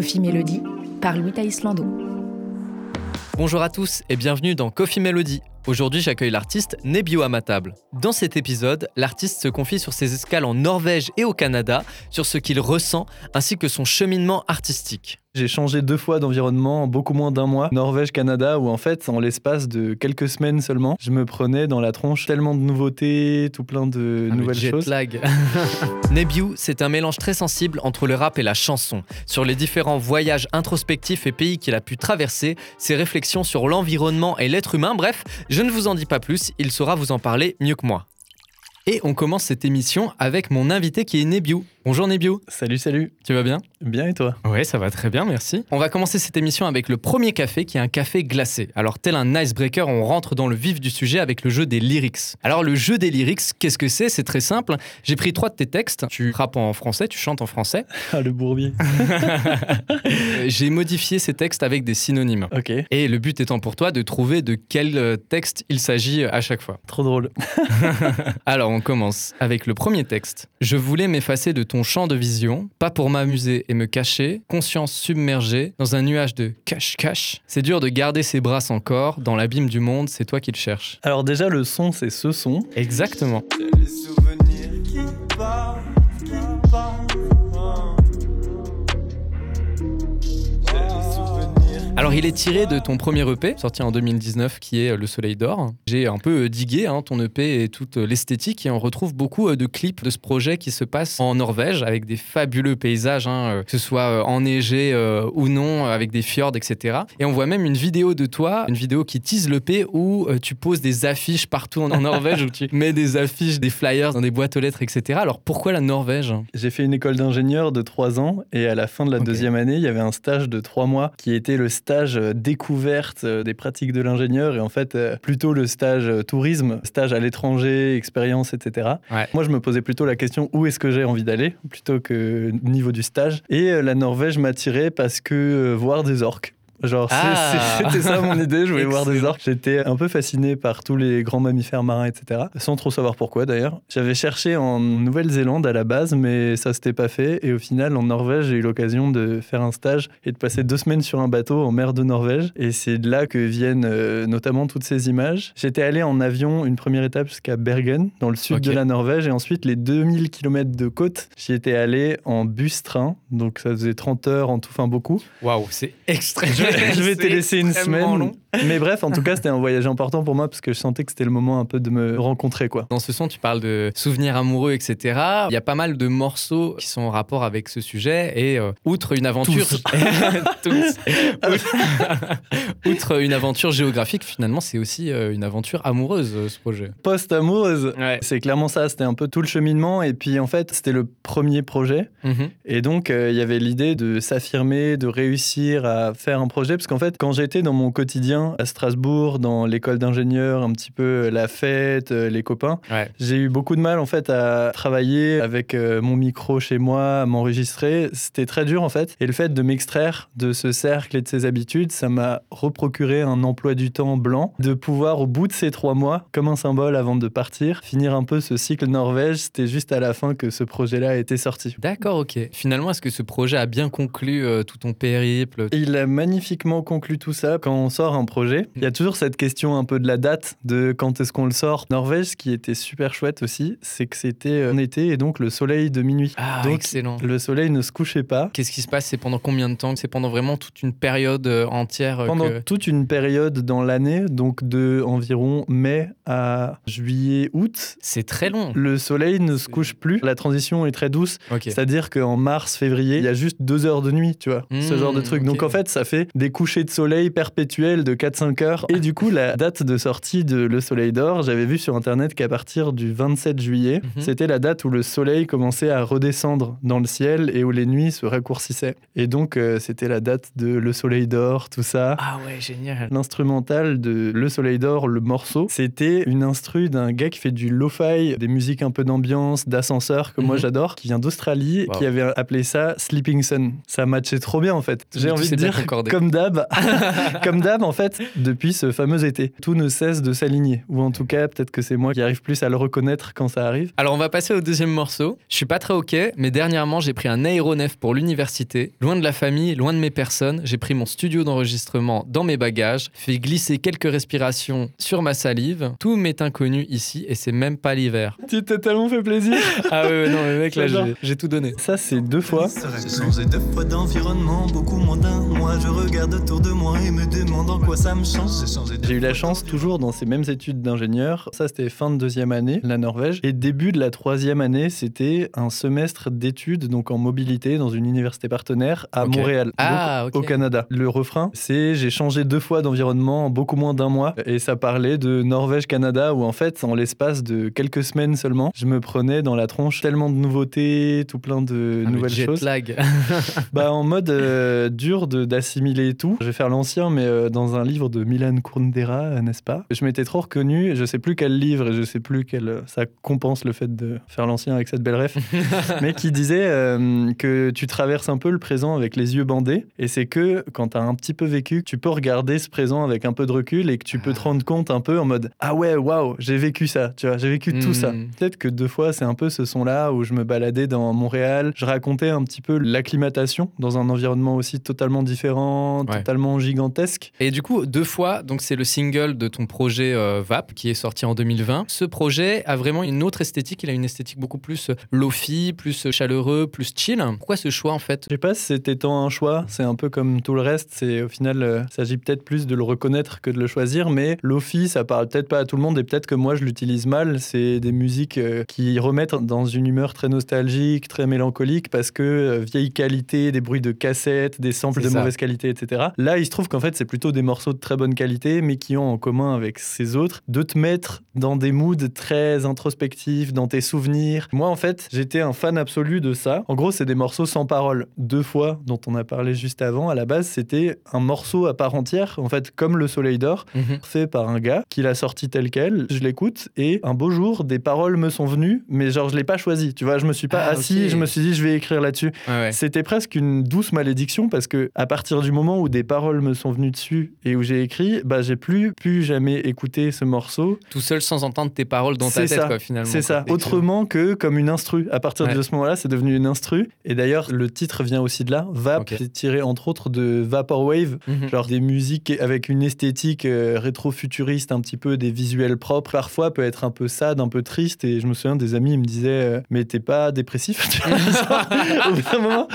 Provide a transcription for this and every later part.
Coffee Melody par Louis Islando. Bonjour à tous et bienvenue dans Coffee Melody. Aujourd'hui, j'accueille l'artiste Nebio à ma table. Dans cet épisode, l'artiste se confie sur ses escales en Norvège et au Canada, sur ce qu'il ressent ainsi que son cheminement artistique. J'ai changé deux fois d'environnement en beaucoup moins d'un mois. Norvège, Canada, où en fait, en l'espace de quelques semaines seulement, je me prenais dans la tronche tellement de nouveautés, tout plein de Ah, le nouvelles jet choses. lag. Nebiu, c'est un mélange très sensible entre le rap et la chanson. Sur les différents voyages introspectifs et pays qu'il a pu traverser, ses réflexions sur l'environnement et l'être humain, bref, je ne vous en dis pas plus, il saura vous en parler mieux que moi. Et on commence cette émission avec mon invité qui est Nebiu. Bonjour Nebiu, Salut, salut. tu vas bien? Bien et toi? Ouais, ça va très bien, merci. On va commencer cette émission avec le premier café qui est un café glacé. Alors, tel un icebreaker, on rentre dans le vif du sujet avec le jeu des lyrics. Alors, le jeu des lyrics, qu'est-ce que c'est? C'est très simple. J'ai pris trois de tes textes. Tu rappes en français, tu chantes en français. Ah, le bourbier. Euh, J'ai modifié ces textes avec des synonymes. ok, Et le but étant pour toi de trouver de quel euh, texte il s'agit à chaque fois. trop drôle. Alors on commence avec le premier texte. Je voulais m'effacer de ton champ de vision, pas pour m'amuser et me cacher, conscience submergée dans un nuage de cache-cache. C'est dur de garder ses bras sans corps, dans l'abîme du monde, c'est toi qui le cherches. Alors déjà, le son, c'est ce son. Exactement. Les souvenirs qui parlent, Alors il est tiré de ton premier EP, sorti en 2019, qui est Le Soleil d'Or. J'ai un peu euh, digué hein, ton EP et toute euh, l'esthétique et on retrouve beaucoup euh, de clips de ce projet qui se passe en Norvège avec des fabuleux paysages, hein, que ce soit enneigé euh, ou non, avec des fjords, etc. Et on voit même une vidéo de toi, une vidéo qui tease l'EP où tu poses des affiches partout en, Norvège, où tu mets des affiches, des flyers dans des boîtes aux lettres, etc. Alors pourquoi la Norvège? J'ai fait une école d'ingénieur de trois ans et à la fin de la deuxième année, il y avait un stage de trois mois qui était le stage euh, découverte euh, des pratiques de l'ingénieur et en fait euh, plutôt le stage tourisme, stage à l'étranger, expérience, etc. Ouais. Moi, je me posais plutôt la question où est-ce que j'ai envie d'aller plutôt que niveau du stage. Et la Norvège m'attirait parce que voir des orques. Genre, Ah. c'était ça mon idée, je voulais voir des orques. J'étais un peu fasciné par tous les grands mammifères marins, etc. Sans trop savoir pourquoi d'ailleurs. J'avais cherché en Nouvelle-Zélande à la base, mais ça s'était pas fait. Et au final, en Norvège, j'ai eu l'occasion de faire un stage et de passer deux semaines sur un bateau en mer de Norvège. Et c'est de là que viennent euh, notamment toutes ces images. J'étais allé en avion une première étape jusqu'à Bergen, dans le sud de la Norvège. Et ensuite, les 2000 km de côte, j'y étais allé en bus-train. Donc ça faisait 30 heures en tout, enfin beaucoup. Waouh, c'est extrêmement Je vais, te laisser une semaine. long. Mais bref, en tout cas, c'était un voyage important pour moi parce que je sentais que c'était le moment un peu de me rencontrer, quoi. Dans ce son, tu parles de souvenirs amoureux, etc. Il y a pas mal de morceaux qui sont en rapport avec ce sujet. Et euh, outre une aventure. Tous. Tous. outre une aventure géographique, finalement, c'est aussi euh, une aventure amoureuse, euh, ce projet. Post-amoureuse, Ouais. c'est clairement ça. C'était un peu tout le cheminement. Et puis, en fait, c'était le premier projet. Mhm. Et donc, euh, il y avait l'idée de s'affirmer, de réussir à faire un projet. Parce qu'en fait, quand j'étais dans mon quotidien à Strasbourg, dans l'école d'ingénieur, un petit peu euh, la fête, euh, les copains, Ouais. j'ai eu beaucoup de mal en fait à travailler avec euh, mon micro chez moi, à m'enregistrer. C'était très dur en fait. Et le fait de m'extraire de ce cercle et de ces habitudes, ça m'a reprocuré un emploi du temps blanc. De pouvoir, au bout de ces trois mois, comme un symbole avant de partir, finir un peu ce cycle Norvège. C'était juste à la fin que ce projet-là a été sorti. D'accord, ok. Finalement, est-ce que ce projet a bien conclu euh, tout ton périple? Il a magnifiquement conclu tout ça. Quand on sort un projet, il y a toujours cette question un peu de la date, de quand est-ce qu'on le sort. Norvège, ce qui était super chouette aussi, c'est que c'était en été et donc le soleil de minuit. Ah, donc excellent. le soleil ne se couchait pas. Qu'est-ce qui se passe? C'est pendant combien de temps? C'est pendant vraiment toute une période euh, entière euh, Pendant que- toute une période dans l'année, donc de environ mai à juillet, août, C'est très long. le soleil ne se couche plus. La transition est très douce, c'est-à-dire qu'en mars, février, il y a juste deux heures de nuit, tu vois, ce genre de truc. Donc en fait, ça fait des couchers de soleil perpétuels de 4-5 heures. Et du coup, la date de sortie de Le Soleil d'Or, j'avais vu sur Internet qu'à partir du 27 juillet, Mhm. c'était la date où le soleil commençait à redescendre dans le ciel et où les nuits se raccourcissaient. Et donc, euh, c'était la date de Le Soleil d'Or, tout ça. Ah ouais, génial. L'instrumental de Le Soleil d'Or, le morceau, c'était une instru d'un gars qui fait du lo-fi, des musiques un peu d'ambiance, d'ascenseur, que moi Mhm. j'adore, qui vient d'Australie, Wow. qui avait appelé ça Sleeping Sun. Ça matchait trop bien en fait. J'ai envie de dire, comme d'hab, comme d'hab en fait, fait, depuis ce fameux été, tout ne cesse de s'aligner. Ou en tout cas, peut-être que c'est moi qui arrive plus à le reconnaître quand ça arrive. Alors on va passer au deuxième morceau. Je suis pas très ok, mais dernièrement j'ai pris un aéronef pour l'université. Loin de la famille, loin de mes personnes, j'ai pris mon studio d'enregistrement dans mes bagages, fait glisser quelques respirations sur ma salive. Tout m'est inconnu ici et c'est même pas l'hiver. Tu t'es tellement fait plaisir. Ah ouais, ouais, non mais mec là j'ai- tout donné. Ça, c'est deux fois. Changé deux fois d'environnement, beaucoup moins d'un mois. Je regarde autour de moi et me demande en quoi ça me change. J'ai changé J'ai eu la chance, toujours dans ces mêmes études d'ingénieur, ça c'était fin de deuxième année, la Norvège, et début de la troisième année, c'était un semestre d'études, donc en mobilité, dans une université partenaire à. Montréal, Ah, donc au Canada. Le refrain, c'est j'ai changé deux fois d'environnement en beaucoup moins d'un mois, et ça parlait de Norvège-Canada, où en fait, en l'espace de quelques semaines seulement, je me prenais dans la tronche tellement de nouveautés, tout plein de Ah, le nouvelles jet choses. lag. Bah en mode euh, dur de- d'assimiler tout. Je vais faire l'ancien, mais euh, dans un livre de Milan Kundera, n'est-ce pas? Je m'étais trop reconnu. Je sais plus quel livre et je sais plus quel. euh, Ça compense le fait de faire l'ancien avec cette belle ref, mais qui disait euh, que tu traverses un peu le présent avec les yeux bandés. Et c'est que quand tu as un petit peu vécu, tu peux regarder ce présent avec un peu de recul et que tu peux te rendre compte un peu en mode ah ouais waouh j'ai vécu ça. Tu vois, j'ai vécu tout ça. Mm. Peut-être que deux fois, c'est un peu ce son-là où je me baladais dans Montréal. Je racontais un petit peu l'acclimatation dans un environnement aussi totalement différent, Ouais. totalement gigantesque. Et du coup, deux fois, donc c'est le single de ton projet euh, VAP qui est sorti en 2020. Ce projet a vraiment une autre esthétique. Il a une esthétique beaucoup plus euh, lofi, plus euh, chaleureux, plus chill. Pourquoi ce choix en fait? Je sais pas si c'était tant un choix, c'est un peu comme tout le reste. C'est au final, euh, il s'agit peut-être plus de le reconnaître que de le choisir. Mais Lofi, ça parle peut-être pas à tout le monde et peut-être que moi je l'utilise mal. C'est des musiques euh, qui remettent dans une humeur très nostalgique, très mélancolique parce que vieille qualité, des bruits de cassettes, des samples de ça. mauvaise qualité, etc. Là, il se trouve qu'en fait, c'est plutôt des morceaux de très bonne qualité, mais qui ont en commun avec ces autres de te mettre dans des moods très introspectifs, dans tes souvenirs. Moi, en fait, j'étais un fan absolu de ça. En gros, c'est des morceaux sans parole. Deux fois, dont on a parlé juste avant, à la base, c'était un morceau à part entière, en fait, comme Le Soleil d'Or, Mhm. fait par un gars qui l'a sorti tel quel. Je l'écoute et un beau jour, des paroles me sont venues, mais genre, je l'ai pas choisi. Tu vois, je me suis pas Ah, assis, je me suis dit, je vais écrire là-dessus. Ouais. C'était presque une douce malédiction parce que à partir du moment où des paroles me sont venues dessus et où j'ai écrit, bah j'ai plus pu jamais écouter ce morceau. Tout seul sans entendre tes paroles dans ta tête, ça. quoi, finalement. C'est ça. Autrement que comme une instru. À partir Ouais. de ce moment-là, c'est devenu une instru. Et d'ailleurs, le titre vient aussi de là. Vap, Ok. c'est tiré entre autres de Vaporwave. Mhm. Genre des musiques avec une esthétique euh, rétro-futuriste, un petit peu des visuels propres. Parfois peut être un peu sad, un peu triste. Et je me souviens des amis, ils me disaient euh, Mais t'es pas dépressif Tu vois, Au bout d'un moment,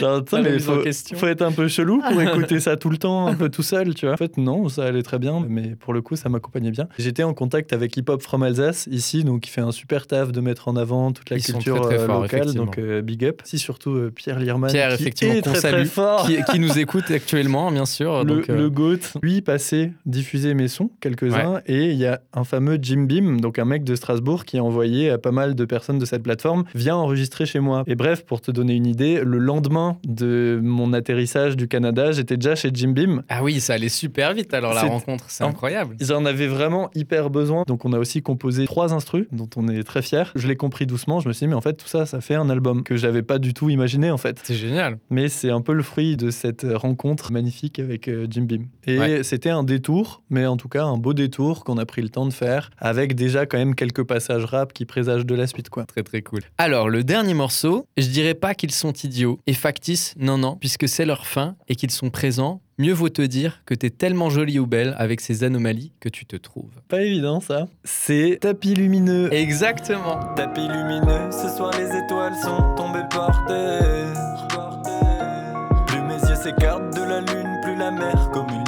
genre, mais faut, faut être un peu chelou pour écouter ça tout le temps, un peu tout seul, tu vois. En fait, non, ça allait très bien, mais pour le coup, ça m'accompagnait bien. J'étais en contact avec Hip Hop From Alsace, ici, donc qui fait un super taf de mettre en avant toute la Ils culture très, très euh, locale, donc euh, big up. Si, surtout euh, Pierre Lierman, Pierre, qui effectivement, est très, très fort. qui, qui nous écoute actuellement, bien sûr. Le, donc, euh, le GOAT, lui, passait diffuser mes sons, quelques-uns, et il y a un fameux Jim Beam, donc un mec de Strasbourg, qui a envoyé à pas mal de personnes de cette plateforme, viens enregistrer chez moi. Et bref, pour te donner une idée, le lendemain de mon atterrissage du Canada, j'étais déjà chez Jim Beam. Ah oui, ça allait super vite alors la rencontre, c'est incroyable. Ils en avaient vraiment hyper besoin, donc on a aussi composé trois instrus, dont on est très fiers. Je l'ai compris doucement, je me suis dit, mais en fait, tout ça, ça fait un album que j'avais pas du tout imaginé, en fait. C'est génial. Mais c'est un peu le fruit de cette rencontre magnifique avec euh, Jim Beam. Et Ouais. c'était un détour, mais en tout cas un beau détour qu'on a pris le temps de faire, avec déjà quand même quelques passages rap qui présagent de la suite. quoi. Très très cool. Alors, le dernier morceau, je dirais pas qu'ils sont idiots et factices, non, non, puisque c'est leur fin et qu'ils sont présents. Mieux vaut te dire que t'es tellement jolie ou belle avec ces anomalies que tu te trouves. Pas évident ça. C'est Tapis Lumineux. Exactement. Tapis lumineux, ce soir les étoiles sont tombées par terre. Plus mes yeux s'écartent de la lune, plus la mer communie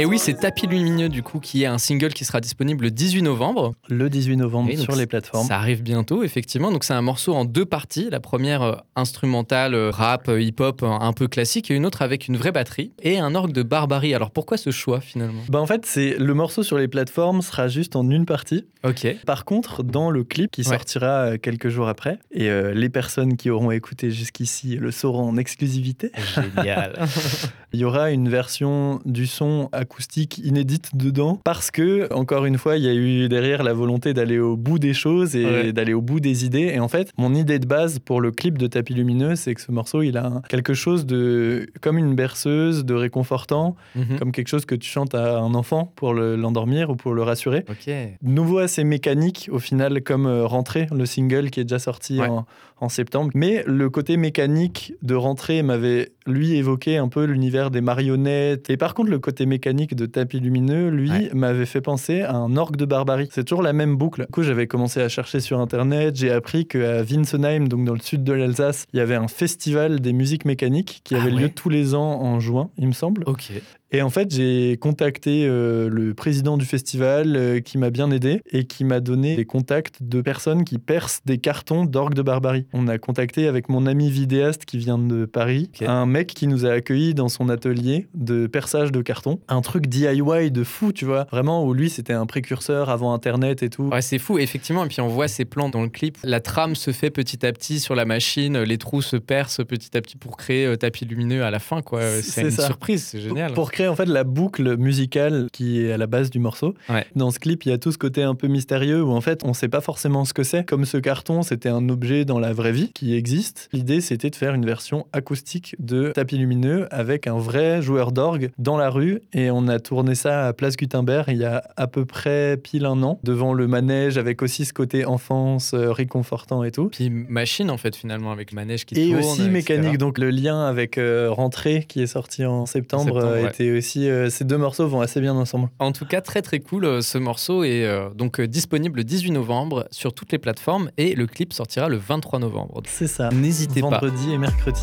Et oui, c'est Tapis Lumineux, du coup, qui est un single qui sera disponible le 18 novembre. Le 18 novembre sur les plateformes. Ça arrive bientôt, effectivement. Donc, c'est un morceau en deux parties. La première euh, instrumentale, euh, rap, euh, hip-hop, un peu classique, et une autre avec une vraie batterie et un orgue de barbarie. Alors, pourquoi ce choix, finalement? Bah en fait, c'est le morceau sur les plateformes sera juste en une partie. Ok. Par contre, dans le clip qui Ouais. sortira quelques jours après, et euh, les personnes qui auront écouté jusqu'ici le sauront en exclusivité, Génial. il y aura une version du son acoustique inédite dedans parce que, encore une fois, il y a eu derrière la volonté d'aller au bout des choses et Ouais. d'aller au bout des idées. Et en fait, mon idée de base pour le clip de Tapis Lumineux, c'est que ce morceau, il a quelque chose de comme une berceuse, de réconfortant, Mhm. comme quelque chose que tu chantes à un enfant pour le- l'endormir ou pour le rassurer. Ok. Nouveau assez mécanique au final comme euh, Rentrée, le single qui est déjà sorti Ouais. en, en septembre. Mais le côté mécanique de Rentrée m'avait lui évoqué un peu l'univers des marionnettes. Et par contre le côté mécanique de Tapis Lumineux, lui, Ouais. m'avait fait penser à un orgue de barbarie. C'est toujours la même boucle. Du coup j'avais commencé à chercher sur internet, j'ai appris qu'à Winsenheim, donc dans le sud de l'Alsace, il y avait un festival des musiques mécaniques qui Ah avait ouais. lieu tous les ans en juin, il me semble. Ok. Et en fait, j'ai contacté euh, le président du festival euh, qui m'a bien aidé et qui m'a donné des contacts de personnes qui percent des cartons d'orgue de barbarie. On a contacté avec mon ami vidéaste qui vient de Paris, un mec qui nous a accueillis dans son atelier de perçage de carton. Un truc DIY de fou, tu vois. Vraiment, où lui, c'était un précurseur avant Internet et tout. Ouais, c'est fou, effectivement. Et puis on voit ces plans dans le clip. La trame se fait petit à petit sur la machine, les trous se percent petit à petit pour créer euh, tapis lumineux à la fin. quoi. C'est- une ça. surprise, c'est génial. Pour en fait la boucle musicale qui est à la base du morceau. Ouais. Dans ce clip, il y a tout ce côté un peu mystérieux où en fait on sait pas forcément ce que c'est. Comme ce carton, c'était un objet dans la vraie vie qui existe. L'idée c'était de faire une version acoustique de Tapis Lumineux avec un vrai joueur d'orgue dans la rue et on a tourné ça à Place Gutenberg il y a à peu près pile un an devant le manège avec aussi ce côté enfance euh, réconfortant et tout. Puis machine, en fait, finalement, avec le manège qui Et tourne. aussi etc. mécanique, donc le lien avec euh, Rentrée qui est sorti en septembre, septembre, euh, ouais. était aussi. euh, ces deux morceaux vont assez bien ensemble. En tout cas, très très cool euh, ce morceau est euh, donc disponible le 18 novembre sur toutes les plateformes et le clip sortira le 23 novembre. C'est ça. N'hésitez pas. Vendredi et mercredi.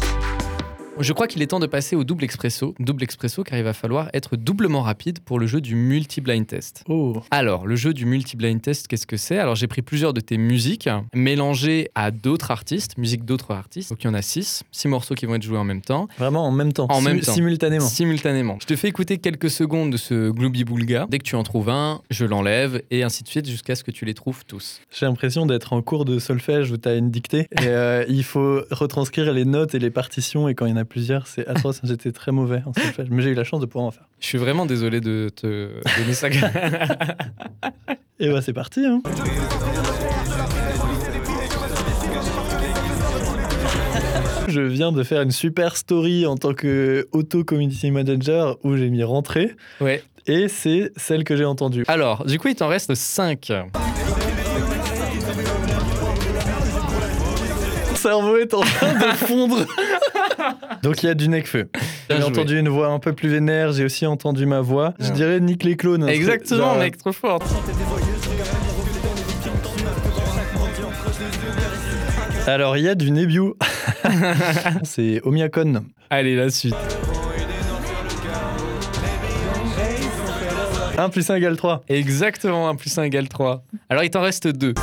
Je crois qu'il est temps de passer au double expresso. Double expresso car il va falloir être doublement rapide pour le jeu du multi-blind test. Oh. Alors, le jeu du multi-blind test, qu'est-ce que c'est? Alors, j'ai pris plusieurs de tes musiques mélangées à d'autres artistes, musiques d'autres artistes. Donc, il y en a six, six morceaux qui vont être joués en même temps, Vraiment en même temps. En même temps. Simultanément. simultanément. Je te fais écouter quelques secondes de ce Glooby Boulga. Dès que tu en trouves un, je l'enlève et ainsi de suite jusqu'à ce que tu les trouves tous. J'ai l'impression d'être en cours de solfège où tu as une dictée et euh, il faut retranscrire les notes et les partitions. Et quand il y en a plusieurs, c'est atroce. J'étais très mauvais en solfège, mais j'ai eu la chance de pouvoir en faire. Je suis vraiment désolé de te donner ça. Et bah, c'est parti. Hein. Je viens de faire une super story en tant que auto community manager où j'ai mis rentrée ouais. et c'est celle que j'ai entendue. Alors, du coup, il t'en reste 5. Mon cerveau est en train de fondre. Donc il y a du Necfeu. J'ai entendu une voix un peu plus vénère, j'ai aussi entendu ma voix. Je Ouais. dirais Nick les clones. truc Exactement, genre- mec, trop fort. Alors il y a du Nebiu. c'est Omiakon. Allez, la suite. 1 plus 1 égale 3. Exactement, 1 plus 1 égale 3. Alors, il t'en reste 2.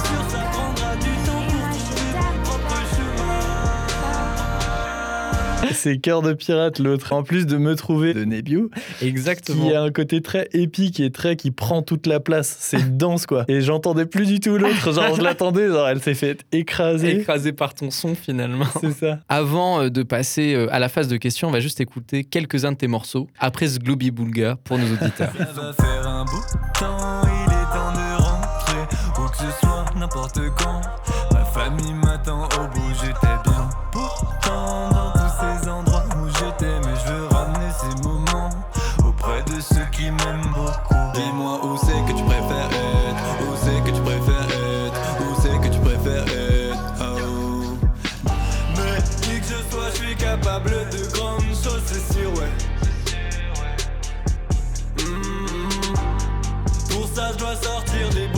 C'est Cœur de pirate l'autre. En plus de me trouver de Nebiu, Exactement. qui a un côté très épique et très qui prend toute la place. C'est dense quoi. Et j'entendais plus du tout l'autre. Genre je l'attendais, genre elle s'est fait écraser. Écrasé par ton son, finalement. C'est ça. Avant euh, de passer euh, à la phase de questions, on va juste écouter quelques-uns de tes morceaux après ce Glooby Boulga pour nos auditeurs. Ça va faire un bout de temps, il est temps de rentrer. Où que ce soit, n'importe quand. Ma famille m'attend je dois sortir des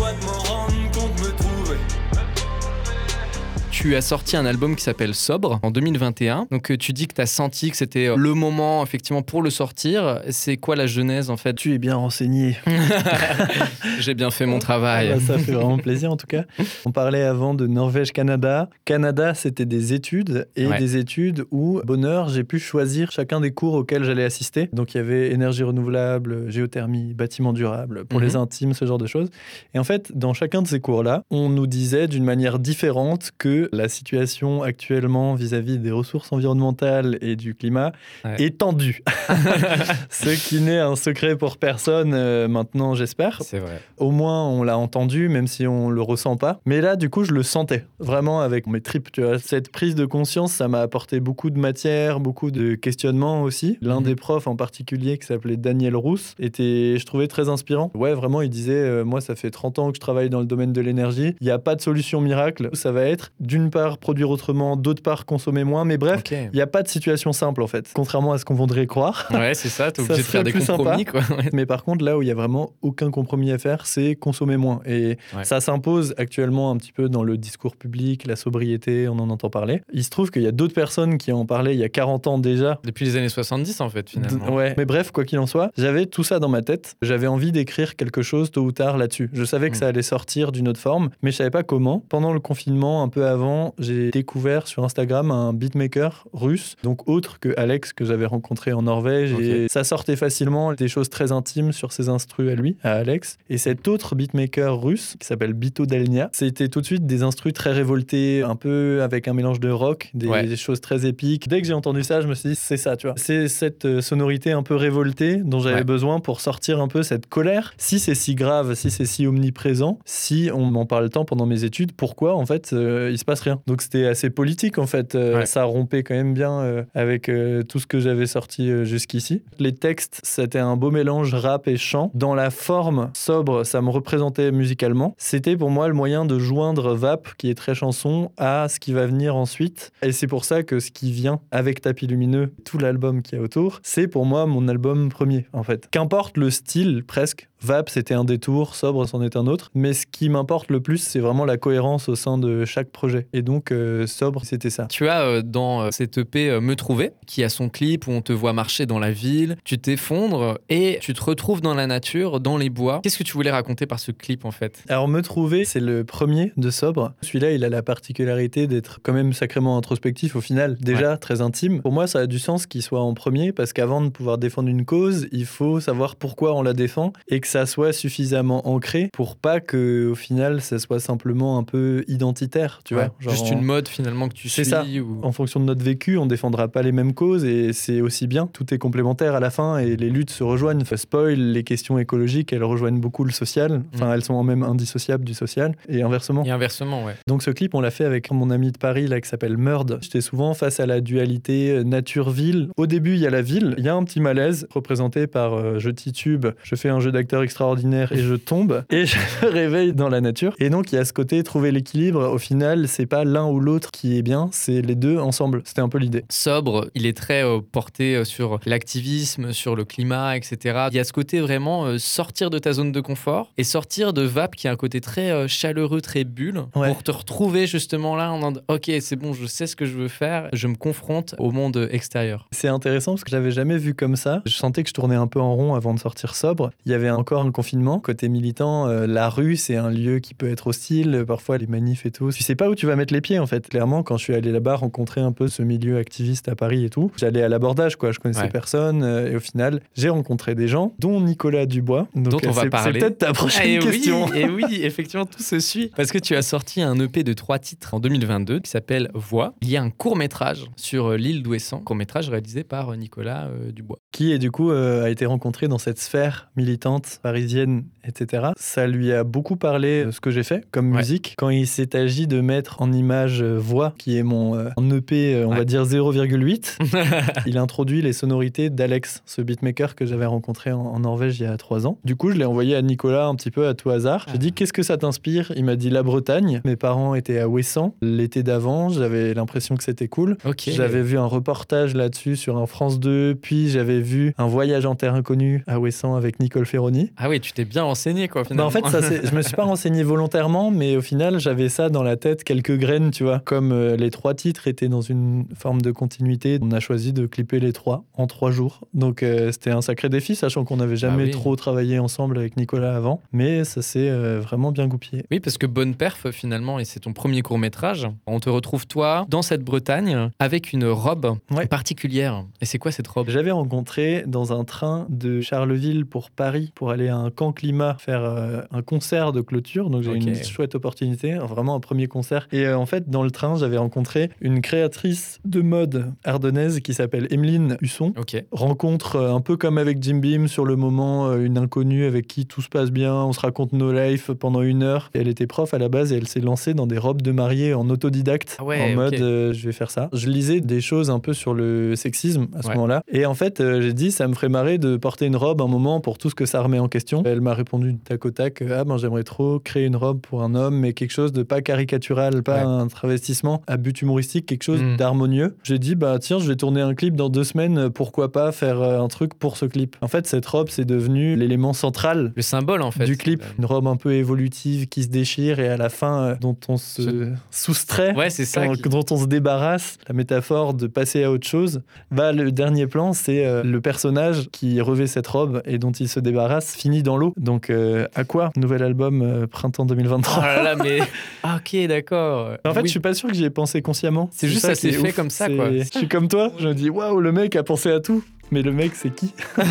tu as sorti un album qui s'appelle Sobre en 2021. Donc, euh, tu dis que tu as senti que c'était euh, le moment, effectivement, pour le sortir. C'est quoi la genèse, en fait? Tu es bien renseigné. J'ai bien fait mon travail. Ah bah, ça fait vraiment plaisir en tout cas. On parlait avant de Norvège-Canada. Canada, c'était des études et Ouais. des études où, bonheur, j'ai pu choisir chacun des cours auxquels j'allais assister. Donc il y avait énergie renouvelable, géothermie, bâtiment durable, pour Mhm. les intimes, ce genre de choses. Et en fait, dans chacun de ces cours-là, on nous disait d'une manière différente que la situation actuellement vis-à-vis des ressources environnementales et du climat Ouais. est tendue. Ce qui n'est un secret pour personne euh, maintenant, j'espère. C'est vrai. Au moins, on l'a entendu, même si on le ressent pas. Mais là, du coup, je le sentais vraiment avec mes tripes. Tu vois, cette prise de conscience, ça m'a apporté beaucoup de matière, beaucoup de questionnements aussi. L'un Mhm. des profs en particulier, qui s'appelait Daniel Rousse, était, je trouvais très inspirant. Ouais, vraiment, il disait, euh, moi, ça fait 30 ans que je travaille dans le domaine de l'énergie. Il n'y a pas de solution miracle. Ça va être, d'une part, produire autrement, d'autre part, consommer moins. Mais bref, il n'y a pas de situation simple, en fait. Contrairement à ce qu'on voudrait croire. Ouais, c'est ça. Obligé de faire des plus compromis, quoi. Mais par contre, là où il y a vraiment aucun compromis à faire, c'est consommer moins. Et Ouais. ça s'impose actuellement un petit peu dans le discours public, la sobriété, on en entend parler. Il se trouve qu'il y a d'autres personnes qui en parlaient il y a 40 ans déjà. Depuis les années 70, en fait, finalement. D- Ouais. Mais bref, quoi qu'il en soit, j'avais tout ça dans ma tête. J'avais envie d'écrire quelque chose tôt ou tard là-dessus. Je savais que Mm. ça allait sortir d'une autre forme, mais je savais pas comment. Pendant le confinement, un peu avant, j'ai découvert sur Instagram un beatmaker russe, donc autre que Alex que j'avais rencontré en Norvège. Et ça sortait facilement des choses très intimes sur ses instrus à lui, à Alex. Et cet autre beatmaker russe qui s'appelle Bito Delnia, c'était tout de suite des instrus très révoltés, un peu avec un mélange de rock, des, Ouais. des choses très épiques. Dès que j'ai entendu ça, je me suis dit, c'est ça, tu vois. C'est cette euh, sonorité un peu révoltée dont j'avais Ouais. besoin pour sortir un peu cette colère. Si c'est si grave, si c'est si omniprésent, si on m'en parle tant pendant mes études, pourquoi en fait euh, il se passe rien Donc c'était assez politique en fait. Euh, Ouais. Ça rompait quand même bien euh, avec euh, tout ce que j'avais sorti jusqu'ici. Les textes, c'était un beau mélange rap et chant. Dans la forme sobre, ça me représentait musicalement. C'était pour moi le moyen de joindre Vap, qui est très chanson, à ce qui va venir ensuite. Et c'est pour ça que ce qui vient avec Tapis Lumineux, tout l'album qui est autour, c'est pour moi mon album premier en fait. Qu'importe le style presque, Vap c'était un détour, Sobre c'en est un autre, mais ce qui m'importe le plus c'est vraiment la cohérence au sein de chaque projet. Et donc euh, Sobre c'était ça. Tu as euh, dans euh, cette EP Me Trouver, qui a son clip où on te voit marcher dans la ville, tu t'effondres et tu te retrouves dans la nature, dans les bois. Qu'est-ce que tu voulais raconter par ce clip en fait? Alors Me Trouver, c'est le premier de Sobre. Celui-là, il a la particularité d'être quand même sacrément introspectif au final, déjà très intime. Pour moi, ça a du sens qu'il soit en premier parce qu'avant de pouvoir défendre une cause, il faut savoir pourquoi on la défend et que ça soit suffisamment ancré pour pas que au final, ça soit simplement un peu identitaire, tu Ouais, vois. Genre Juste en- une mode finalement que tu suis ça. ou... en fonction de notre vécu, on défendra pas les mêmes causes et c'est aussi bien. Tout est complémentaire à la fin et les luttes se rejoignent. Enfin, spoil, les questions écologiques, elles rejoignent beaucoup le social. Enfin, Mm. elles sont même indissociables du social et inversement. Et inversement, ouais. Donc ce clip, on l'a fait avec mon ami de Paris là qui s'appelle Murd. J'étais souvent face à la dualité euh, nature-ville. Au début, il y a la ville, il y a un petit malaise représenté par euh, je titube, je fais un jeu d'acteur extraordinaire et je tombe et je me réveille dans la nature. Et donc il y a ce côté trouver l'équilibre. Au final, c'est pas l'un ou l'autre qui est bien, c'est les deux ensemble. C'était un peu l'idée. Sobre, il est très euh, porté euh, sur l'activisme, sur le climat, etc. Il y a ce côté vraiment euh, sortir de ta zone de confort et sortir de Vap qui a un côté très euh, chaleureux, très bulle, Ouais. pour te retrouver justement là en mode ok, c'est bon, je sais ce que je veux faire, je me confronte au monde extérieur. C'est intéressant parce que je l'avais jamais vu comme ça. Je sentais que je tournais un peu en rond avant de sortir sobre. Il y avait encore un confinement. Côté militant, euh, la rue, c'est un lieu qui peut être hostile. Parfois, les manifs et tout. Tu sais pas où tu vas mettre les pieds, en fait. Clairement, quand je suis allé là-bas rencontrer un peu ce milieu activiste à Paris et tout, j'allais à l'abordage, quoi. Je connaissais Ouais. personne. euh, et au final, j'ai rencontré des gens, dont Nicolas Dubois. Donc, Dont on euh, va parler. C'est peut-être ta prochaine et question. Oui, et oui, effectivement, tout se suit. Parce que tu as sorti un EP de trois titres en 2022 qui s'appelle Voix. Il y a un court métrage sur l'île d'Ouessant, court métrage réalisé par Nicolas Dubois. qui et du coup euh, a été rencontré dans cette sphère militante parisienne, etc. Ça lui a beaucoup parlé de ce que j'ai fait comme Ouais. musique. Quand il s'est agi de mettre en image euh, voix, qui est mon euh, un EP, euh, on Ouais. va dire 0,8, il introduit les sonorités d'Alex, ce beatmaker que j'avais rencontré en, en Norvège il y a trois ans. Du coup, je l'ai envoyé à Nicolas un petit peu à tout hasard. J'ai Ah. dit qu'est-ce que ça t'inspire? Il m'a dit la Bretagne. Mes parents étaient à Ouessant l'été d'avant. J'avais l'impression que c'était cool. J'avais vu un reportage là-dessus sur un France 2, puis j'avais vu un voyage en terre inconnue à Ouessant avec Nicole Ferroni. Ah oui, tu t'es bien renseigné, quoi, Bah, finalement. en fait, ça, je me suis pas renseigné volontairement, mais au final, j'avais ça dans la tête, quelques graines, tu vois. Comme euh, les trois titres étaient dans une forme de continuité, on a choisi de clipper les trois en trois jours. Donc euh, c'était un sacré défi, sachant qu'on n'avait jamais oui. trop travaillé ensemble avec Nicolas avant. Mais ça s'est euh, vraiment bien goupillé. Oui, parce que Bonne Perf, finalement, et c'est ton premier court métrage, on te retrouve, toi, dans cette Bretagne, avec une robe Ouais. particulière. Et c'est quoi cette robe? J'avais rencontré dans un train de Charleville pour Paris pour aller à un camp climat faire euh, un concert de clôture. Donc j'ai une chouette opportunité, vraiment un premier concert. Et euh, en fait, dans le train, j'avais rencontré une créatrice de mode ardennaise qui s'appelle Emeline Husson. Rencontre euh, un peu comme avec Jim Beam sur le moment, une inconnue avec qui tout se passe bien, on se raconte nos lives pendant une heure. Et elle était prof à la base et elle s'est lancée dans des robes de mariée en autodidacte, Ah ouais, en mode je vais faire ça. Je lisais des choses un peu sur le sexisme à ce Ouais. moment-là. Et en fait, j'ai dit ça me ferait marrer de porter une robe un moment pour tout ce que ça remet en question. Elle m'a répondu tac au tac euh, ah ben j'aimerais trop créer une robe pour un homme, mais quelque chose de pas caricatural, pas Ouais. un travestissement à but humoristique, quelque chose Mm. d'harmonieux. J'ai dit bah tiens, je vais tourner un clip dans deux semaines, pourquoi pas faire euh, un truc pour ce clip? En fait, cette robe c'est devenu l'élément central Le symbole, en fait. du clip, une robe un peu évolutive qui se déchire et à la fin euh, dont on se soustrait. Ouais, c'est ça. qui- dont on se débarrasse, la métaphore de passer à autre chose, bah, le dernier plan, c'est euh, le personnage qui revêt cette robe et dont il se débarrasse, fini dans l'eau. Donc, euh, à quoi Nouvel album euh, printemps 2023. Oh là là, mais. Ah, ok, d'accord. En fait, Oui. je suis pas sûr que j'y ai pensé consciemment. C'est juste ça s'est est fait ouf. comme ça, quoi. Je suis comme toi, je me dis waouh, le mec a pensé à tout. Mais le mec, c'est qui?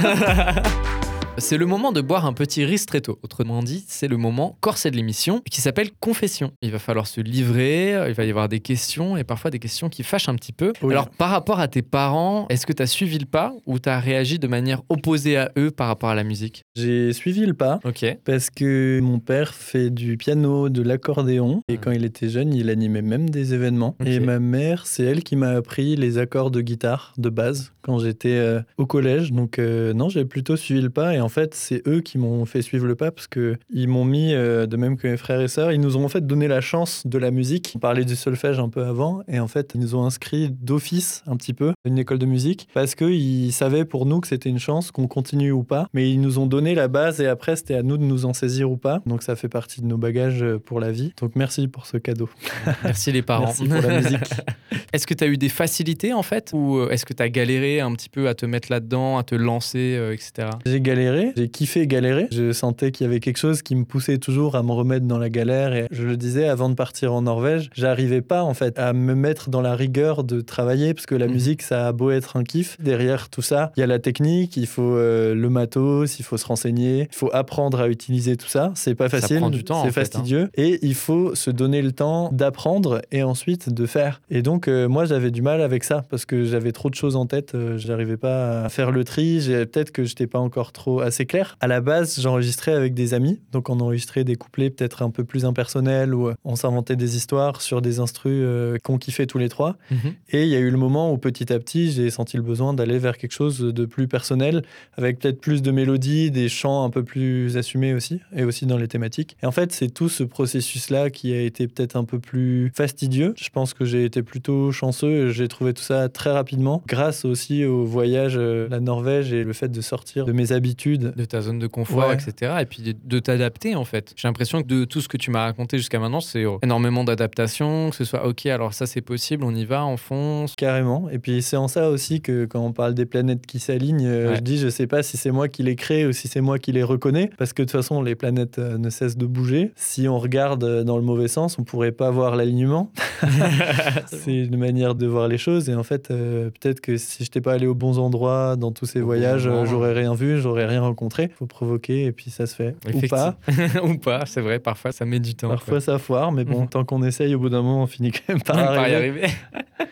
C'est le moment de boire un petit ristretto. Autrement dit, c'est le moment corset de l'émission qui s'appelle confession. Il va falloir se livrer, il va y avoir des questions et parfois des questions qui fâchent un petit peu. Oui. Alors, par rapport à tes parents, est-ce que tu as suivi le pas ou tu as réagi de manière opposée à eux par rapport à la musique? J'ai suivi le pas. Ok. Parce que mon père fait du piano, de l'accordéon, et Mhm. quand il était jeune, il animait même des événements. Et ma mère, c'est elle qui m'a appris les accords de guitare de base quand j'étais euh, au collège. Donc euh, non, j'ai plutôt suivi le pas, et en fait, c'est eux qui m'ont fait suivre le pas, parce que ils m'ont mis, euh, de même que mes frères et sœurs, ils nous ont en fait donné la chance de la musique. On parlait du solfège un peu avant, et en fait, ils nous ont inscrits d'office un petit peu à une école de musique, parce qu'ils savaient pour nous que c'était une chance, qu'on continue ou pas, mais ils nous ont donné la base, et après, c'était à nous de nous en saisir ou pas. Donc ça fait partie de nos bagages euh, pour la vie. Donc merci pour ce cadeau. Merci les parents. Merci pour la musique. est-ce que tu as eu des facilités en fait Ou euh, est-ce que tu as galéré un petit peu à te mettre là-dedans, à te lancer, euh, etc. J'ai galéré, j'ai kiffé galérer. Je sentais qu'il y avait quelque chose qui me poussait toujours à me remettre dans la galère. Et je le disais, avant de partir en Norvège, j'arrivais pas en fait à me mettre dans la rigueur de travailler parce que la Mhm. musique, ça a beau être un kiff. Derrière tout ça, il y a la technique, il faut euh, le matos, il faut se renseigner, il faut apprendre à utiliser tout ça. C'est pas Ça facile, prend du temps, c'est fait, hein. fastidieux. Et il faut se donner le temps d'apprendre et ensuite de faire. Et donc, euh, moi, j'avais du mal avec ça parce que j'avais trop de choses en tête. euh, j'arrivais pas à faire le tri. Peut-être que j'étais pas encore trop assez clair. À la base, j'enregistrais avec des amis. Donc, on enregistrait des couplets peut-être un peu plus impersonnels ou euh, on s'inventait des histoires sur des instrus euh, qu'on kiffait tous les trois. Mhm. Et il y a eu le moment où petit à petit, j'ai senti le besoin d'aller vers quelque chose de plus personnel, avec peut-être plus de mélodies, des chants un peu plus assumés aussi, et aussi dans les thématiques. Et en fait, c'est tout ce processus-là qui a été peut-être un peu plus fastidieux. Je pense que j'ai été plutôt chanceux, et j'ai trouvé tout ça très rapidement, grâce aussi au voyage, euh, la Norvège et le fait de sortir de mes habitudes. De ta zone de confort, Ouais. etc. Et puis de, de t'adapter en fait. J'ai l'impression que de tout ce que tu m'as raconté jusqu'à maintenant, c'est euh, énormément d'adaptation, que ce soit ok, alors ça c'est possible, on y va, on fonce. Carrément. Et puis c'est en ça aussi que quand on parle des planètes qui s'alignent, euh, Ouais. je dis je sais pas si c'est moi qui les crée ou si c'est moi qui les reconnais, parce que de toute façon les planètes euh, ne cessent de bouger. Si on regarde euh, dans le mauvais sens, on pourrait pas voir l'alignement. c'est une manière de voir les choses. Et en fait, euh, peut-être que si je n'étais pas allé aux bons endroits dans tous ces Au bon voyages, moment. euh, j'aurais rien vu, j'aurais rien rencontré. Faut provoquer et puis ça se fait. Ou pas. Ou pas, c'est vrai, parfois ça met du temps. Parfois ça foire, mais bon, Mhm. tant qu'on essaye, au bout d'un moment, on finit quand même par y arriver. arriver.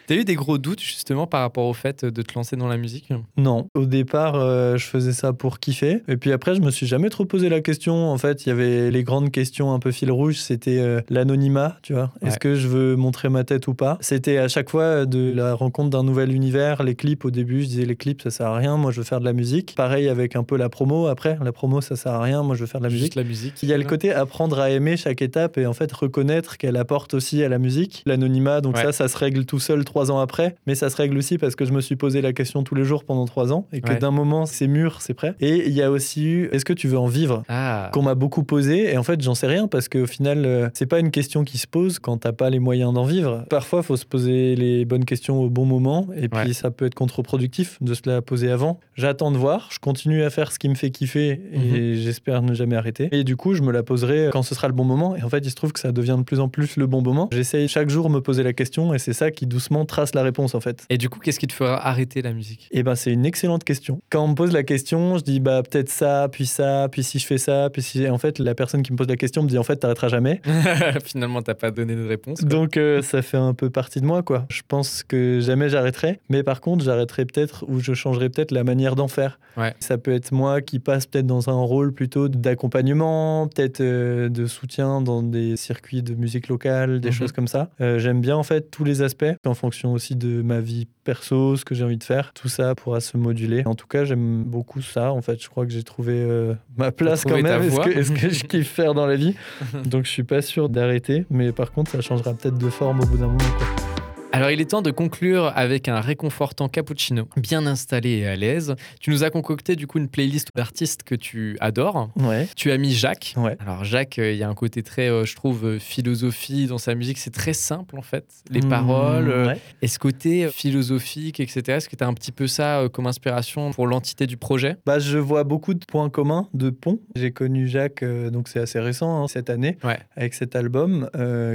T'as eu des gros doutes justement par rapport au fait de te lancer dans la musique? Non. Au départ, euh, je faisais ça pour kiffer. Et puis après, je me suis jamais trop posé la question. En fait, il y avait les grandes questions un peu fil rouge. C'était euh, l'anonymat, tu vois. Est-ce que je veux montrer ma tête ou pas C'était à chaque fois de la rencontre d'un nouvel univers. Les clips, au début, je disais les clips, ça sert à rien. Moi, je veux faire de la musique. Pareil avec un peu la promo. Après, la promo, ça sert à rien. Moi, je veux faire de la Juste musique. la musique. Il y a le côté apprendre à aimer chaque étape et en fait reconnaître qu'elle apporte aussi à la musique. L'anonymat, donc Ouais. ça, ça se règle tout seul trois ans après, mais ça se règle aussi parce que je me suis posé la question tous les jours pendant trois ans et que Ouais. d'un moment c'est mûr, c'est prêt. Et il y a aussi eu, est-ce que tu veux en vivre? Ah, qu'on m'a beaucoup posé et en fait j'en sais rien parce qu'au final euh, c'est pas une question qui se pose quand t'as pas les moyens d'en vivre. Parfois faut se poser les bonnes questions au bon moment et puis Ouais. ça peut être contre-productif de se la poser avant. J'attends de voir, je continue à faire ce qui me fait kiffer et j'espère ne jamais arrêter. Et du coup, je me la poserai quand ce sera le bon moment. Et en fait, il se trouve que ça devient de plus en plus le bon moment. J'essaye chaque jour me poser la question et c'est ça qui doucement trace la réponse en fait. Et du coup, qu'est-ce qui te fera arrêter la musique? Eh ben, c'est une excellente question. Quand on me pose la question, je dis bah peut-être ça, puis ça, puis si je fais ça, puis si en fait la personne qui me pose la question me dit en fait t'arrêteras jamais. Finalement, t'as pas donné de réponse. quoi. Donc euh, ça fait un peu partie de moi quoi. Je pense que jamais j'arrêterai, mais par contre j'arrêterai peut-être ou je changerai peut-être la manière d'en faire. Ouais. Ça peut être moi qui passe peut-être dans un rôle plutôt d'accompagnement, peut-être euh, de soutien dans des circuits de musique locale, des Mhm. choses comme ça. Euh, J'aime bien en fait tous les aspects en fonction aussi de ma vie perso, ce que j'ai envie de faire. Tout ça pourra se moduler. En tout cas, j'aime beaucoup ça. En fait, je crois que j'ai trouvé euh, ma place quand même. Est-ce que, que je kiffe faire dans la vie? Donc, je suis pas sûr d'arrêter. Mais par contre, ça changera peut-être de forme au bout d'un moment. quoi. Alors, il est temps de conclure avec un réconfortant cappuccino, bien installé et à l'aise. Tu nous as concocté du coup une playlist d'artistes que tu adores. Ouais. Tu as mis Jacques. Ouais. Alors Jacques, euh, il y a un côté très, euh, je trouve, euh, philosophie dans sa musique. C'est très simple en fait. Les Mmh, paroles, euh, ouais. et ce côté philosophique, etc. Est-ce que tu as un petit peu ça comme inspiration pour l'entité du projet? Bah, je vois beaucoup de points communs, de ponts. J'ai connu Jacques, donc c'est assez récent, hein, cette année, avec cet album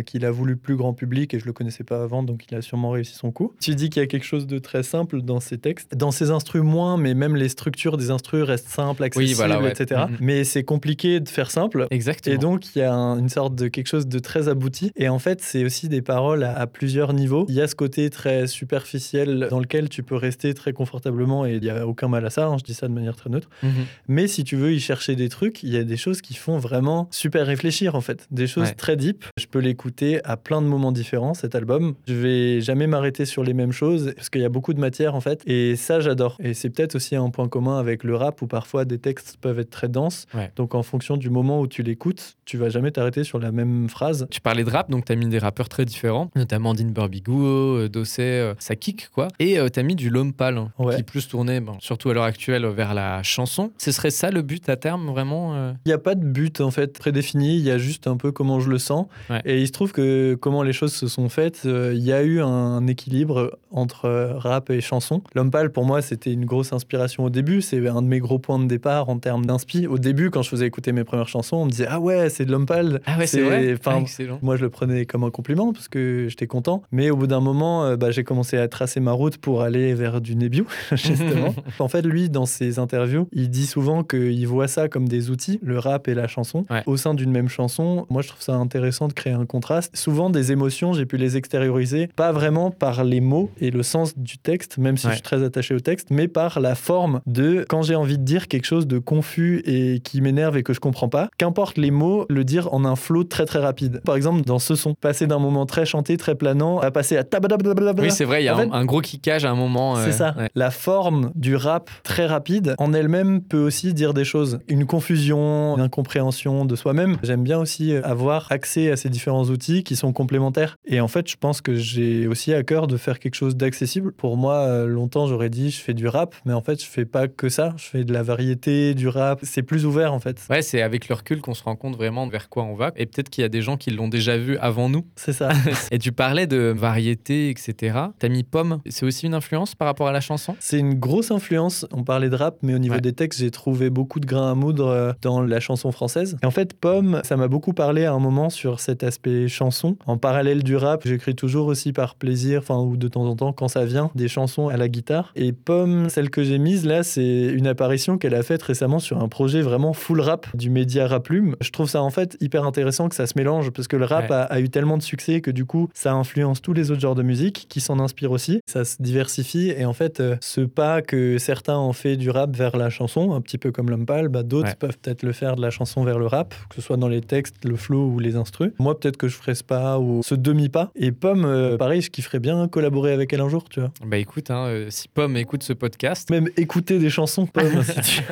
qu'il a voulu plus grand public et je le connaissais pas avant, donc il a sûrement réussi son coup. Tu dis qu'il y a quelque chose de très simple dans ses textes. Dans ses instrus, moins, mais même les structures des instrus restent simples, accessibles, voilà, ouais. etc. Mhm. Mais c'est compliqué de faire simple. Exactement. Et donc, il y a un- une sorte de quelque chose de très abouti. Et en fait, c'est aussi des paroles à, à plusieurs niveaux. Il y a ce côté très superficiel dans lequel tu peux rester très confortablement et il n'y a aucun mal à ça. hein, je dis ça de manière très neutre. Mhm. Mais si tu veux y chercher des trucs, il y a des choses qui font vraiment super réfléchir en fait. Des choses Ouais. très deep. Je peux l'écouter à plein de moments différents cet album. Je vais jamais m'arrêter sur les mêmes choses parce qu'il y a beaucoup de matière en fait. Et ça, j'adore. Et c'est peut-être aussi un point commun avec le rap où parfois des textes peuvent être très denses. Ouais. Donc en fonction du moment où tu l'écoutes, tu vas jamais t'arrêter sur la même phrase. Tu parlais de rap, donc tu as mis des rappeurs très différents, notamment Dean Burbigo, euh, Dossé, euh, ça kick quoi. Et tu as mis du Lompal, hein, Ouais. qui plus tournait, bon, surtout à l'heure actuelle, vers la chanson. Ce serait ça le but à terme, vraiment euh? Il n'y a pas de but en fait prédéfini, il y a juste un peu comment je le sens. Ouais. Et il se trouve que comment les choses se sont faites, euh, il y a eu un équilibre entre rap et chanson. L'homme pâle pour moi c'était une grosse inspiration au début, c'est un de mes gros points de départ en termes d'inspi. Au début quand je faisais écouter mes premières chansons, on me disait ah ouais c'est de l'homme pâle. Ah ouais, c'est vrai. enfin, Ah, moi, je le prenais comme un compliment parce que j'étais content. Mais au bout d'un moment, euh, bah, j'ai commencé à tracer ma route pour aller vers du Nebiu, justement. en fait, lui, dans ses interviews, il dit souvent qu'il voit ça comme des outils, le rap et la chanson, Ouais. au sein d'une même chanson. Moi, je trouve ça intéressant de créer un contraste. Souvent, des émotions, j'ai pu les extérioriser, pas vraiment par les mots et le sens du texte, même si Ouais. je suis très attaché au texte, mais par la forme de quand j'ai envie de dire quelque chose de confus et qui m'énerve et que je comprends pas, qu'importe les mots, le dire en un flot très très rapide. Par exemple, dans ce son, passer d'un moment très chanté, très planant, à passer à tabadabadabada. Oui, c'est vrai, il y a un, fait, un gros kickage à un moment. C'est euh, ça. ouais. La forme du rap très rapide en elle-même peut aussi dire des choses. Une confusion, une incompréhension de soi-même. J'aime bien aussi avoir accès à ces différents outils qui sont complémentaires. Et en fait, je pense que j'ai aussi à cœur de faire quelque chose d'accessible. Pour moi, euh, longtemps, j'aurais dit je fais du rap, mais en fait, je fais pas que ça. Je fais de la variété, du rap. C'est plus ouvert en fait. Ouais, c'est avec le recul qu'on se rend compte vraiment vers quoi on va. Et peut-être qu'il y a des gens qui l'ont déjà vu avant nous. C'est ça. Et tu parlais de variété, etc. T'as mis Pomme. C'est aussi une influence par rapport à la chanson? C'est une grosse influence. On parlait de rap, mais au niveau Ouais. des textes, j'ai trouvé beaucoup de grains à moudre euh, dans la chanson française. Et en fait, Pomme, ça m'a beaucoup parlé à un moment sur cet aspect chanson. En parallèle du rap, j'écris toujours aussi par plaisir, enfin, ou de temps en temps, quand ça vient, des chansons à la guitare. Et Pomme, celle que j'ai mise là, c'est une apparition qu'elle a faite récemment sur un projet vraiment full rap du média Raplume. Je trouve ça en fait hyper intéressant que ça se mélange parce que le rap Ouais. a, a eu tellement de succès que du coup, ça influence tous les autres genres de musique qui s'en inspirent aussi. Ça se diversifie et en fait, euh, ce pas que certains ont fait du rap vers la chanson, un petit peu comme l'homme pâle, bah, d'autres Ouais. peuvent peut-être le faire de la chanson vers le rap, que ce soit dans les textes, le flow ou les instrus. Moi, peut-être que je ferais ce pas ou ce demi-pas. Et Pomme, euh, pareil, je kifferais bien collaborer avec elle un jour, tu vois. Bah écoute, hein, euh, si Pomme écoute ce podcast, Même écouter des chansons, Pomme, si, tu,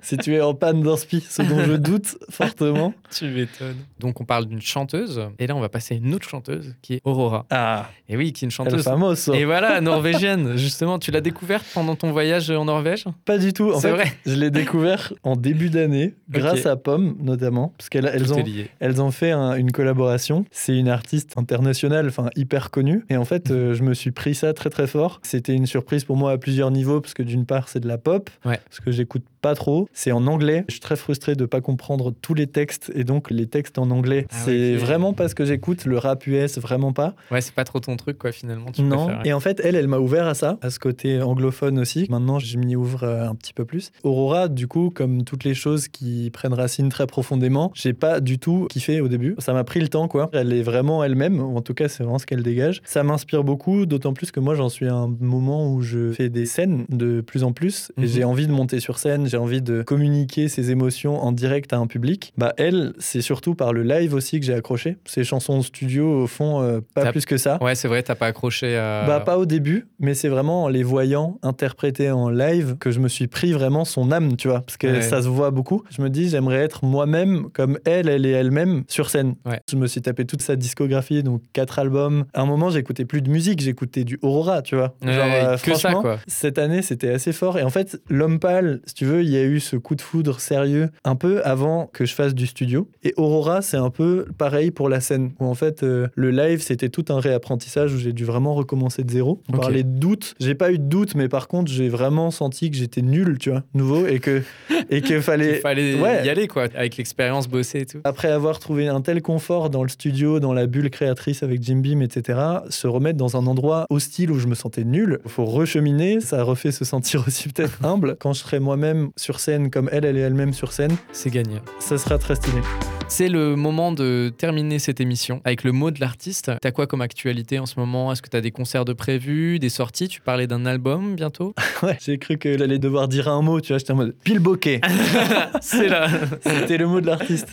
si tu es en panne d'inspi, ce dont je doute fortement. tu m'étonnes. Donc on parle d'une chanteuse. Et là, on va passer à une autre chanteuse qui est Aurora. Ah, Et oui, qui est une chanteuse. fameuse. Et voilà, norvégienne. Justement, tu l'as découverte pendant ton voyage en Norvège? Pas du tout. En C'est fait, vrai. je l'ai découvert en début d'année, grâce à Pomme notamment, parce qu'elles elles ont, elles fait un- une collaboration. C'est une artiste internationale, enfin hyper connue. Et en fait, euh, je me suis pris ça très très fort. C'était une surprise pour moi à plusieurs niveaux, parce que d'une part, c'est de la pop, Ouais. parce que j'écoute pas trop. C'est en anglais. Je suis très frustré de pas comprendre tous les textes, et donc les textes en anglais, Ah c'est ouais, vraiment pas ce que j'écoute. Le rap US, vraiment pas. Ouais, c'est pas trop ton truc, quoi, finalement. Tu Non, préfères. et en fait, elle, elle m'a ouvert à ça, à ce côté anglophone aussi. Maintenant, je m'y ouvre euh, un petit peu plus. Aurora, du coup, comme toutes les choses qui prennent racine très profondément, j'ai pas du tout kiffé au début. Ça m'a pris le temps, quoi. Elle est vraiment elle-même, en tout cas, c'est vraiment ce qu'elle dégage. Ça m'inspire beaucoup, d'autant plus que moi, j'en suis à un moment où je fais des scènes de plus en plus, et Mhm. j'ai envie de monter sur scène, j'ai envie de communiquer ses émotions en direct à un public. Bah, elle, c'est surtout par le live aussi que j'ai accroché. Ses chansons au studio, au fond, euh, pas plus que ça. Ouais, c'est vrai, t'as pas accroché à. Bah, pas au début, mais c'est vraiment en les voyant interpréter en live que je me suis pris vraiment son âme, tu vois, parce que Ouais. ça se voit beaucoup. Je me dis, j'aimerais être moi-même comme elle, elle et elle-même sur scène. Ouais. Je me suis tapé toute sa discographie, donc quatre albums. À un moment, j'écoutais plus de musique, j'écoutais du Aurora, tu vois. Ouais, Genre, euh, que ça, franchement, quoi. cette année, c'était assez fort. Et en fait, L'Homme Pâle, si tu veux, il y a eu ce coup de foudre sérieux un peu avant que je fasse du studio. Et Aurora, c'est un peu pareil pour la scène, où en fait, euh, le live, c'était tout un réapprentissage où j'ai dû vraiment recommencer de zéro. On Ok. parlait de doute. J'ai pas eu de doute, mais par contre, j'ai vraiment senti que j'étais nul, tu vois, nouveau, et que et qu'il fallait. Fallait Ouais. y aller, quoi, avec l'expérience, bosser et tout. Après avoir trouvé un tel confort dans le studio, dans la bulle créatrice avec Jim Beam, etc., se remettre dans un endroit hostile où je me sentais nul, faut recheminer, ça refait se sentir aussi peut-être humble. Quand je serai moi-même sur scène, comme elle, elle est elle-même sur scène, C'est gagné. ça sera très stylé. C'est le moment de terminer cette émission avec le mot de l'artiste. T'as quoi comme actualité en ce moment? Est-ce que t'as des concerts de prévus, des sorties? Tu parlais d'un album bientôt? Ouais, j'ai cru qu'elle allait devoir dire un mot, tu vois, j'étais en mode pile bokeh. C'est là. C'était le mot de l'artiste.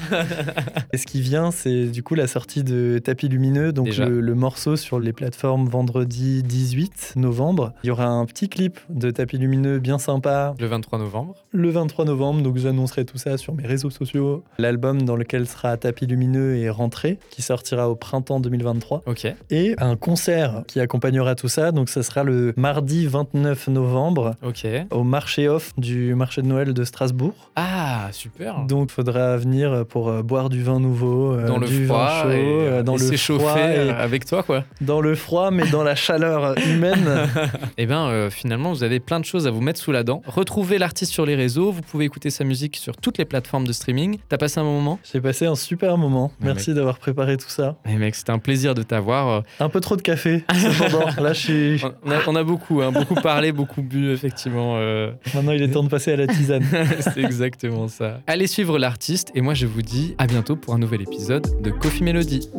Et ce qui vient, c'est du coup la sortie de Tapis Lumineux, donc le, le morceau sur les plateformes vendredi 18 novembre. Il y aura un petit clip de Tapis Lumineux bien sympa Le 23 novembre. le 23 novembre, donc j'annoncerai tout ça sur mes réseaux sociaux. L'album dans lequel sera Tapis Lumineux est rentré, qui sortira au printemps 2023. Ok. Et un concert qui accompagnera tout ça, donc ça sera le mardi 29 novembre Ok. au marché off du marché de Noël de Strasbourg. Ah, super. Donc, il faudra venir pour euh, boire du vin nouveau, euh, dans le du froid, vin chaud, et, euh, dans et le froid, s'échauffer et euh, avec toi, quoi. dans le froid, mais dans la chaleur humaine. Eh bien, euh, finalement, vous avez plein de choses à vous mettre sous la dent. Retrouvez l'artiste sur les réseaux. Vous pouvez écouter sa musique sur toutes les plateformes de streaming. T'as passé un bon moment? J'ai passé un super moment. Merci d'avoir préparé tout ça. Eh mec, c'était un plaisir de t'avoir. Un peu trop de café, cependant. Là, je suis. On a, on a beaucoup, hein, beaucoup parlé, beaucoup bu, effectivement. euh, Maintenant, il est temps de passer à la tisane. C'est exactement ça. Allez suivre l'artiste et moi je vous dis à bientôt pour un nouvel épisode de Coffee Melody.